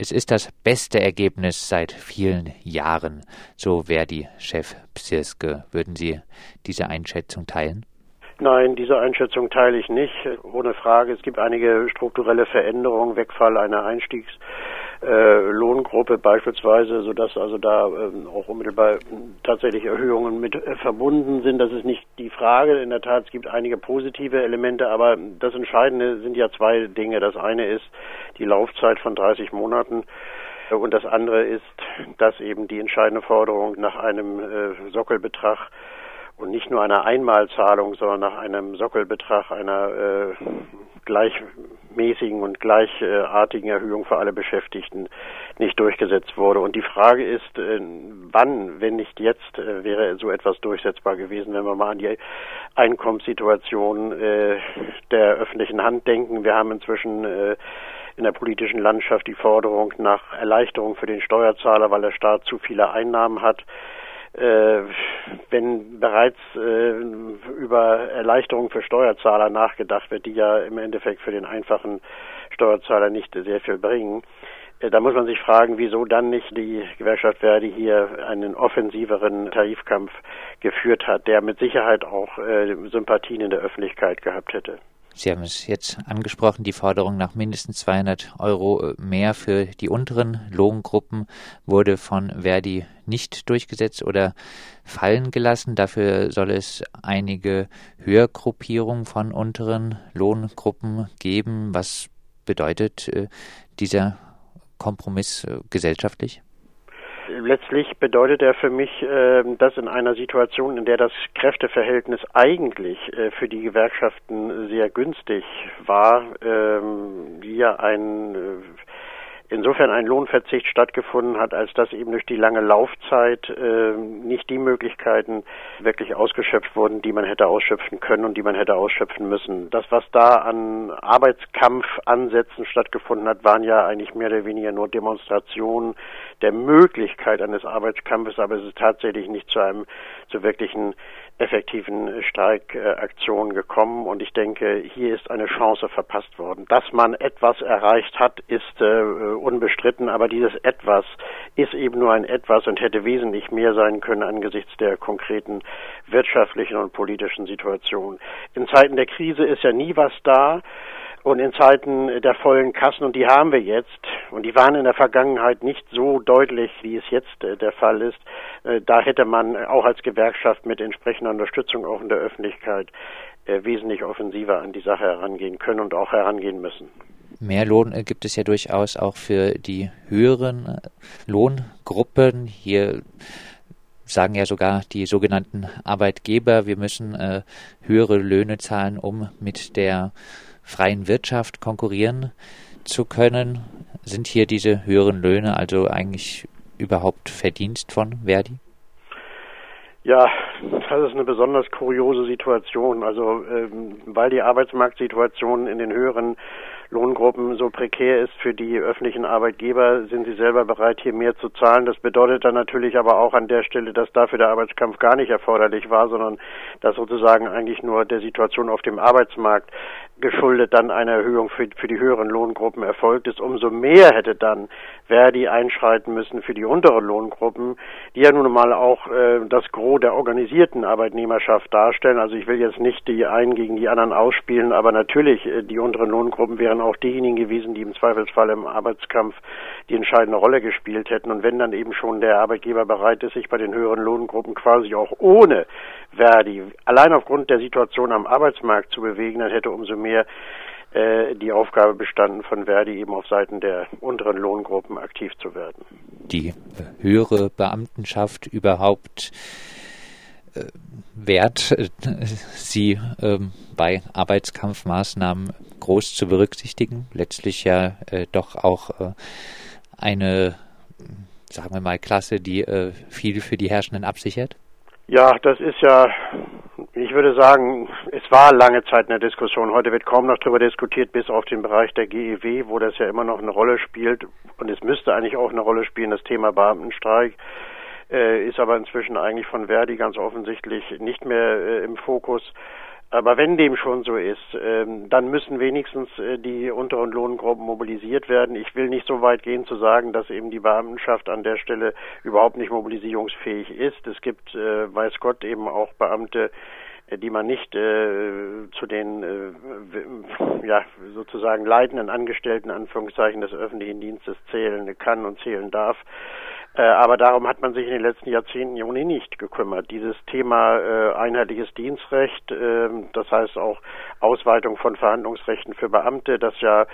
es ist das beste Ergebnis seit vielen Jahren, so Verdi-Chef Psirske. Würden Sie diese Einschätzung teilen? Nein, diese Einschätzung teile ich nicht. Ohne Frage, es gibt einige strukturelle Veränderungen, Wegfall einer Einstiegs äh, Lohngruppe beispielsweise, sodass also da äh, auch unmittelbar tatsächlich Erhöhungen mit äh, verbunden sind. Das ist nicht die Frage. In der Tat, es gibt einige positive Elemente, aber das Entscheidende sind ja zwei Dinge. Das eine ist die Laufzeit von 30 Monaten. Und das andere ist, dass eben die entscheidende Forderung nach einem äh, Sockelbetrag und nicht nur einer Einmalzahlung, sondern nach einem Sockelbetrag einer äh, gleichmäßigen und gleichartigen Erhöhung für alle Beschäftigten nicht durchgesetzt wurde. Und die Frage ist, äh, wann, wenn nicht jetzt, äh, wäre so etwas durchsetzbar gewesen, wenn wir mal an die Einkommenssituation äh, der öffentlichen Hand denken. Wir haben inzwischen in der politischen Landschaft die Forderung nach Erleichterung für den Steuerzahler, weil der Staat zu viele Einnahmen hat äh, wenn bereits äh, über Erleichterungen für Steuerzahler nachgedacht wird, die ja im Endeffekt für den einfachen Steuerzahler nicht sehr viel bringen, äh, da muss man sich fragen, wieso dann nicht die Gewerkschaft Verdi hier einen offensiveren Tarifkampf geführt hat, der mit Sicherheit auch äh, Sympathien in der Öffentlichkeit gehabt hätte. Sie haben es jetzt angesprochen, die Forderung nach mindestens 200 Euro mehr für die unteren Lohngruppen wurde von Verdi nicht durchgesetzt oder fallen gelassen. Dafür soll es einige Höhergruppierungen von unteren Lohngruppen geben. Was bedeutet äh, dieser Kompromiss äh, gesellschaftlich? Letztlich bedeutet er für mich, äh, dass in einer Situation, in der das Kräfteverhältnis eigentlich äh, für die Gewerkschaften sehr günstig war, ähm, wir ein äh, insofern ein Lohnverzicht stattgefunden hat, als dass eben durch die lange Laufzeit äh, nicht die Möglichkeiten wirklich ausgeschöpft wurden, die man hätte ausschöpfen können und die man hätte ausschöpfen müssen. Das, was da an Arbeitskampfansätzen stattgefunden hat, waren ja eigentlich mehr oder weniger nur Demonstrationen der Möglichkeit eines Arbeitskampfes, aber es ist tatsächlich nicht zu einem zu wirklichen effektiven Streikaktionen gekommen und ich denke, hier ist eine Chance verpasst worden. Dass man etwas erreicht hat, ist äh, unbestritten, aber dieses etwas ist eben nur ein etwas und hätte wesentlich mehr sein können angesichts der konkreten wirtschaftlichen und politischen Situation. In Zeiten der Krise ist ja nie was da. Und in Zeiten der vollen Kassen, und die haben wir jetzt, und die waren in der Vergangenheit nicht so deutlich, wie es jetzt äh, der Fall ist, äh, da hätte man auch als Gewerkschaft mit entsprechender Unterstützung auch in der Öffentlichkeit äh, wesentlich offensiver an die Sache herangehen können und auch herangehen müssen. Mehr Lohn gibt es ja durchaus auch für die höheren Lohngruppen. Hier sagen ja sogar die sogenannten Arbeitgeber, wir müssen höhere Löhne zahlen, um mit der freien Wirtschaft konkurrieren zu können? Sind hier diese höheren Löhne also eigentlich überhaupt Verdienst von Verdi? Ja, das ist eine besonders kuriose Situation. Also ähm, weil die Arbeitsmarktsituation in den höheren Lohngruppen so prekär ist für die öffentlichen Arbeitgeber, sind sie selber bereit, hier mehr zu zahlen. Das bedeutet dann natürlich aber auch an der Stelle, dass dafür der Arbeitskampf gar nicht erforderlich war, sondern dass sozusagen eigentlich nur der Situation auf dem Arbeitsmarkt geschuldet dann eine Erhöhung für, für die höheren Lohngruppen erfolgt ist. Umso mehr hätte dann Verdi einschreiten müssen für die unteren Lohngruppen, die ja nun mal auch äh, das Gros der organisierten Arbeitnehmerschaft darstellen. Also ich will jetzt nicht die einen gegen die anderen ausspielen, aber natürlich äh, die unteren Lohngruppen wären auch diejenigen gewesen, die im Zweifelsfall im Arbeitskampf die entscheidende Rolle gespielt hätten. Und wenn dann eben schon der Arbeitgeber bereit ist, sich bei den höheren Lohngruppen quasi auch ohne Verdi allein aufgrund der Situation am Arbeitsmarkt zu bewegen, dann hätte umso mehr äh, die Aufgabe bestanden von Verdi eben auf Seiten der unteren Lohngruppen aktiv zu werden. Die höhere Beamtenschaft überhaupt wert, äh, sie ähm, bei Arbeitskampfmaßnahmen groß zu berücksichtigen. Letztlich ja äh, doch auch äh, eine, sagen wir mal, Klasse, die viel für die Herrschenden absichert? Ja, das ist ja, ich würde sagen, es war lange Zeit in der Diskussion. Heute wird kaum noch darüber diskutiert, bis auf den Bereich der GEW, wo das ja immer noch eine Rolle spielt. Und es müsste eigentlich auch eine Rolle spielen, das Thema Beamtenstreik äh, ist aber inzwischen eigentlich von Verdi ganz offensichtlich nicht mehr äh, im Fokus. Aber wenn dem schon so ist, ähm, dann müssen wenigstens äh, die unteren Lohngruppen mobilisiert werden. Ich will nicht so weit gehen zu sagen, dass eben die Beamtenschaft an der Stelle überhaupt nicht mobilisierungsfähig ist. Es gibt, äh, weiß Gott, eben auch Beamte, äh, die man nicht zu den ja sozusagen leitenden Angestellten Anführungszeichen des öffentlichen Dienstes zählen kann und zählen darf. Äh, aber darum hat man sich in den letzten Jahrzehnten ohnehin nicht gekümmert. Dieses Thema äh, einheitliches Dienstrecht, äh, das heißt auch Ausweitung von Verhandlungsrechten für Beamte, das ja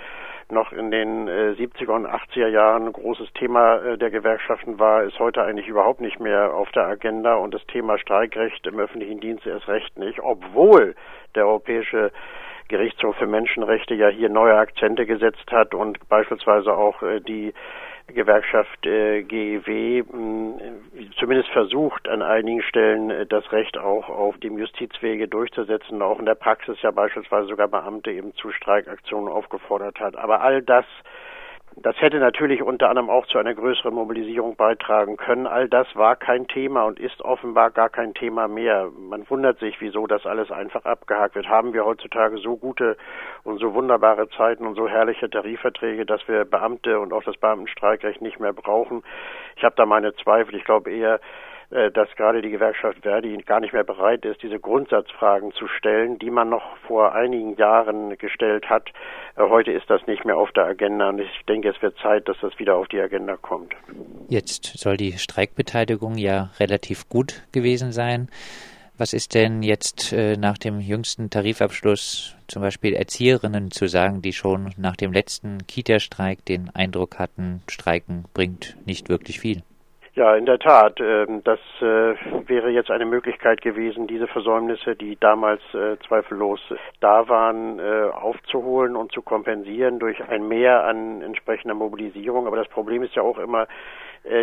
noch in den äh, 70er und 80er Jahren ein großes Thema äh, der Gewerkschaften war, ist heute eigentlich überhaupt nicht mehr auf der Agenda und das Thema Streikrecht im öffentlichen Dienst erst recht nicht, obwohl der Europäische Gerichtshof für Menschenrechte ja hier neue Akzente gesetzt hat und beispielsweise auch äh, die Gewerkschaft äh, GEW äh, zumindest versucht, an einigen Stellen äh, das Recht auch auf dem Justizwege durchzusetzen, auch in der Praxis ja beispielsweise sogar Beamte eben zu Streikaktionen aufgefordert hat. Aber all das das hätte natürlich unter anderem auch zu einer größeren Mobilisierung beitragen können. All das war kein Thema und ist offenbar gar kein Thema mehr. Man wundert sich, wieso das alles einfach abgehakt wird. Haben wir heutzutage so gute und so wunderbare Zeiten und so herrliche Tarifverträge, dass wir Beamte und auch das Beamtenstreikrecht nicht mehr brauchen? Ich habe da meine Zweifel. Ich glaube eher, dass gerade die Gewerkschaft Verdi gar nicht mehr bereit ist, diese Grundsatzfragen zu stellen, die man noch vor einigen Jahren gestellt hat. Äh, heute ist das nicht mehr auf der Agenda und ich denke, es wird Zeit, dass das wieder auf die Agenda kommt. Jetzt soll die Streikbeteiligung ja relativ gut gewesen sein. Was ist denn jetzt äh, nach dem jüngsten Tarifabschluss zum Beispiel Erzieherinnen zu sagen, die schon nach dem letzten Kita-Streik den Eindruck hatten, Streiken bringt nicht wirklich viel? Ja, in der Tat. Ähm, das äh, wäre jetzt eine Möglichkeit gewesen, diese Versäumnisse, die damals äh, zweifellos da waren, äh, aufzuholen und zu kompensieren durch ein Mehr an entsprechender Mobilisierung. Aber das Problem ist ja auch immer,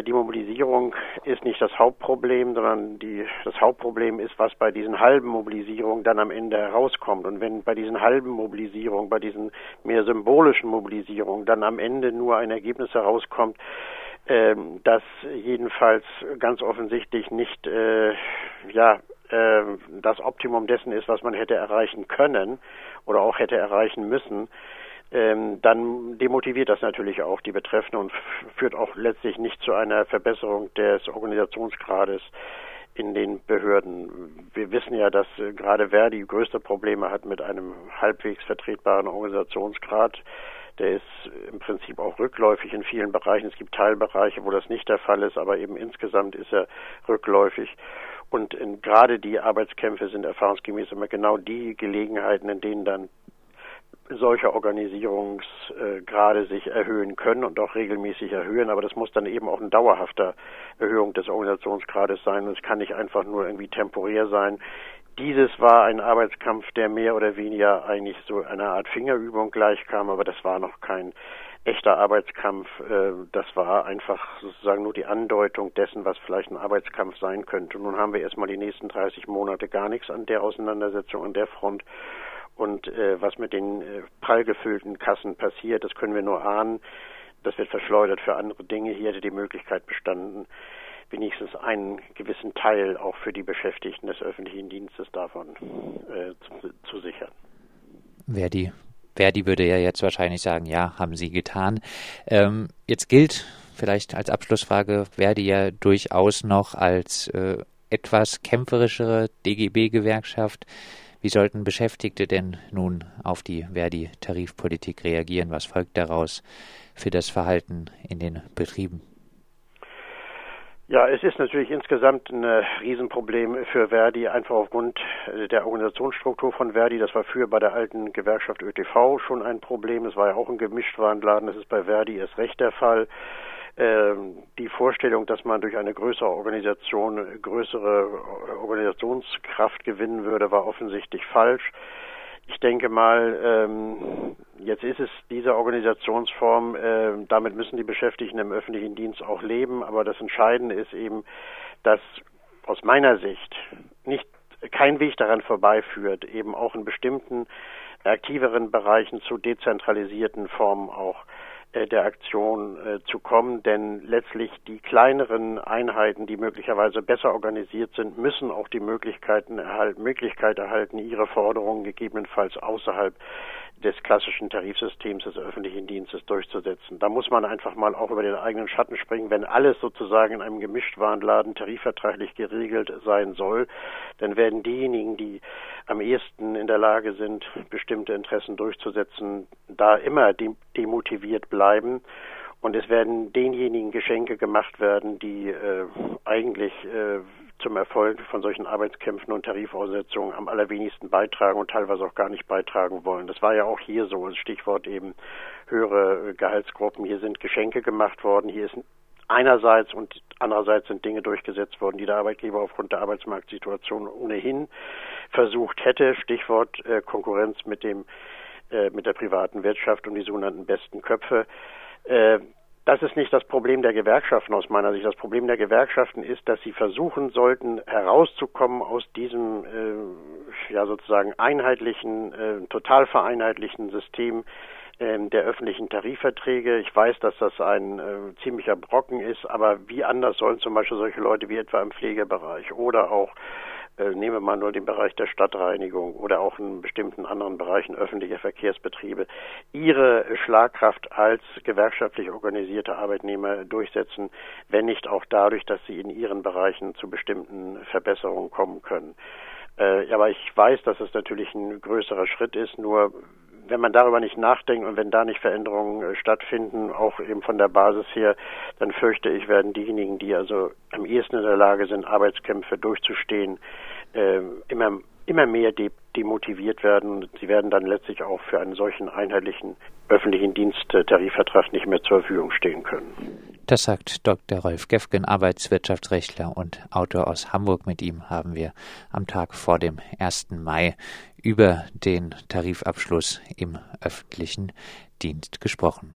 die Mobilisierung ist nicht das Hauptproblem, sondern die, das Hauptproblem ist, was bei diesen halben Mobilisierungen dann am Ende herauskommt. Und wenn bei diesen halben Mobilisierungen, bei diesen mehr symbolischen Mobilisierungen dann am Ende nur ein Ergebnis herauskommt, ähm, das jedenfalls ganz offensichtlich nicht äh, ja äh, das Optimum dessen ist, was man hätte erreichen können oder auch hätte erreichen müssen, ähm, dann demotiviert das natürlich auch die Betreffenden und führt auch letztlich nicht zu einer Verbesserung des Organisationsgrades in den Behörden. Wir wissen ja, dass äh, gerade Verdi größte Probleme hat mit einem halbwegs vertretbaren Organisationsgrad. Der ist im Prinzip auch rückläufig in vielen Bereichen. Es gibt Teilbereiche, wo das nicht der Fall ist, aber eben insgesamt ist er rückläufig. Und in, gerade die Arbeitskämpfe sind erfahrungsgemäß immer genau die Gelegenheiten, in denen dann solche Organisierungsgrade sich erhöhen können und auch regelmäßig erhöhen, aber das muss dann eben auch eine dauerhafte Erhöhung des Organisationsgrades sein und es kann nicht einfach nur irgendwie temporär sein. Dieses war ein Arbeitskampf, der mehr oder weniger eigentlich so einer Art Fingerübung gleichkam, aber das war noch kein echter Arbeitskampf. Äh, das war einfach sozusagen nur die Andeutung dessen, was vielleicht ein Arbeitskampf sein könnte. Nun haben wir erstmal die nächsten 30 Monate gar nichts an der Auseinandersetzung an der Front. Und äh, was mit den äh, prall gefüllten Kassen passiert, das können wir nur ahnen. Das wird verschleudert für andere Dinge. Hier hätte die Möglichkeit bestanden, wenigstens einen gewissen Teil auch für die Beschäftigten des öffentlichen Dienstes davon äh, zu, zu sichern. Verdi, Verdi würde ja jetzt wahrscheinlich sagen, ja, haben Sie getan. Ähm, jetzt gilt vielleicht als Abschlussfrage Verdi ja durchaus noch als äh, etwas kämpferischere DGB-Gewerkschaft. Wie sollten Beschäftigte denn nun auf die Verdi-Tarifpolitik reagieren? Was folgt daraus für das Verhalten in den Betrieben? Ja, es ist natürlich insgesamt ein äh, Riesenproblem für Verdi, einfach aufgrund äh, der Organisationsstruktur von Verdi. Das war früher bei der alten Gewerkschaft ÖTV schon ein Problem. Es war ja auch ein Gemischtwarenladen. Das ist bei Verdi erst recht der Fall. Ähm, die Vorstellung, dass man durch eine größere Organisation größere Organisationskraft gewinnen würde, war offensichtlich falsch. Ich denke mal, ähm, jetzt ist es diese Organisationsform, äh, damit müssen die Beschäftigten im öffentlichen Dienst auch leben, aber das Entscheidende ist eben, dass aus meiner Sicht nicht kein Weg daran vorbeiführt, eben auch in bestimmten aktiveren Bereichen zu dezentralisierten Formen auch der Aktion äh, zu kommen, denn letztlich die kleineren Einheiten, die möglicherweise besser organisiert sind, müssen auch die Möglichkeiten erhalten, Möglichkeit erhalten, ihre Forderungen gegebenenfalls außerhalb des klassischen Tarifsystems des öffentlichen Dienstes durchzusetzen. Da muss man einfach mal auch über den eigenen Schatten springen, wenn alles sozusagen in einem Gemischtwarenladen tarifvertraglich geregelt sein soll, dann werden diejenigen, die am ehesten in der Lage sind, bestimmte Interessen durchzusetzen, da immer demotiviert bleiben und es werden denjenigen Geschenke gemacht werden, die äh, eigentlich äh, zum Erfolg von solchen Arbeitskämpfen und Tarifaussetzungen am allerwenigsten beitragen und teilweise auch gar nicht beitragen wollen. Das war ja auch hier so. Das Stichwort eben höhere Gehaltsgruppen. Hier sind Geschenke gemacht worden. Hier ist einerseits und andererseits sind Dinge durchgesetzt worden, die der Arbeitgeber aufgrund der Arbeitsmarktsituation ohnehin versucht hätte. Stichwort äh, Konkurrenz mit dem äh, mit der privaten Wirtschaft und die sogenannten besten Köpfe. Äh, das ist nicht das Problem der Gewerkschaften aus meiner Sicht. Das Problem der Gewerkschaften ist, dass sie versuchen sollten, herauszukommen aus diesem äh, ja sozusagen einheitlichen, äh, total vereinheitlichen System äh, der öffentlichen Tarifverträge. Ich weiß, dass das ein äh, ziemlicher Brocken ist, aber wie anders sollen zum Beispiel solche Leute wie etwa im Pflegebereich oder auch nehmen wir mal nur den Bereich der Stadtreinigung oder auch in bestimmten anderen Bereichen öffentlicher Verkehrsbetriebe, ihre Schlagkraft als gewerkschaftlich organisierte Arbeitnehmer durchsetzen, wenn nicht auch dadurch, dass sie in ihren Bereichen zu bestimmten Verbesserungen kommen können. Äh, aber ich weiß, dass es natürlich ein größerer Schritt ist, nur wenn man darüber nicht nachdenkt und wenn da nicht Veränderungen äh, stattfinden, auch eben von der Basis her, dann fürchte ich, werden diejenigen, die also am ehesten in der Lage sind, Arbeitskämpfe durchzustehen, äh, immer immer mehr de demotiviert werden. Sie werden dann letztlich auch für einen solchen einheitlichen öffentlichen Diensttarifvertrag nicht mehr zur Verfügung stehen können. Das sagt Dr. Rolf Gefgen, Arbeitswirtschaftsrechtler und Autor aus Hamburg. Mit ihm haben wir am Tag vor dem 1. Mai über den Tarifabschluss im öffentlichen Dienst gesprochen.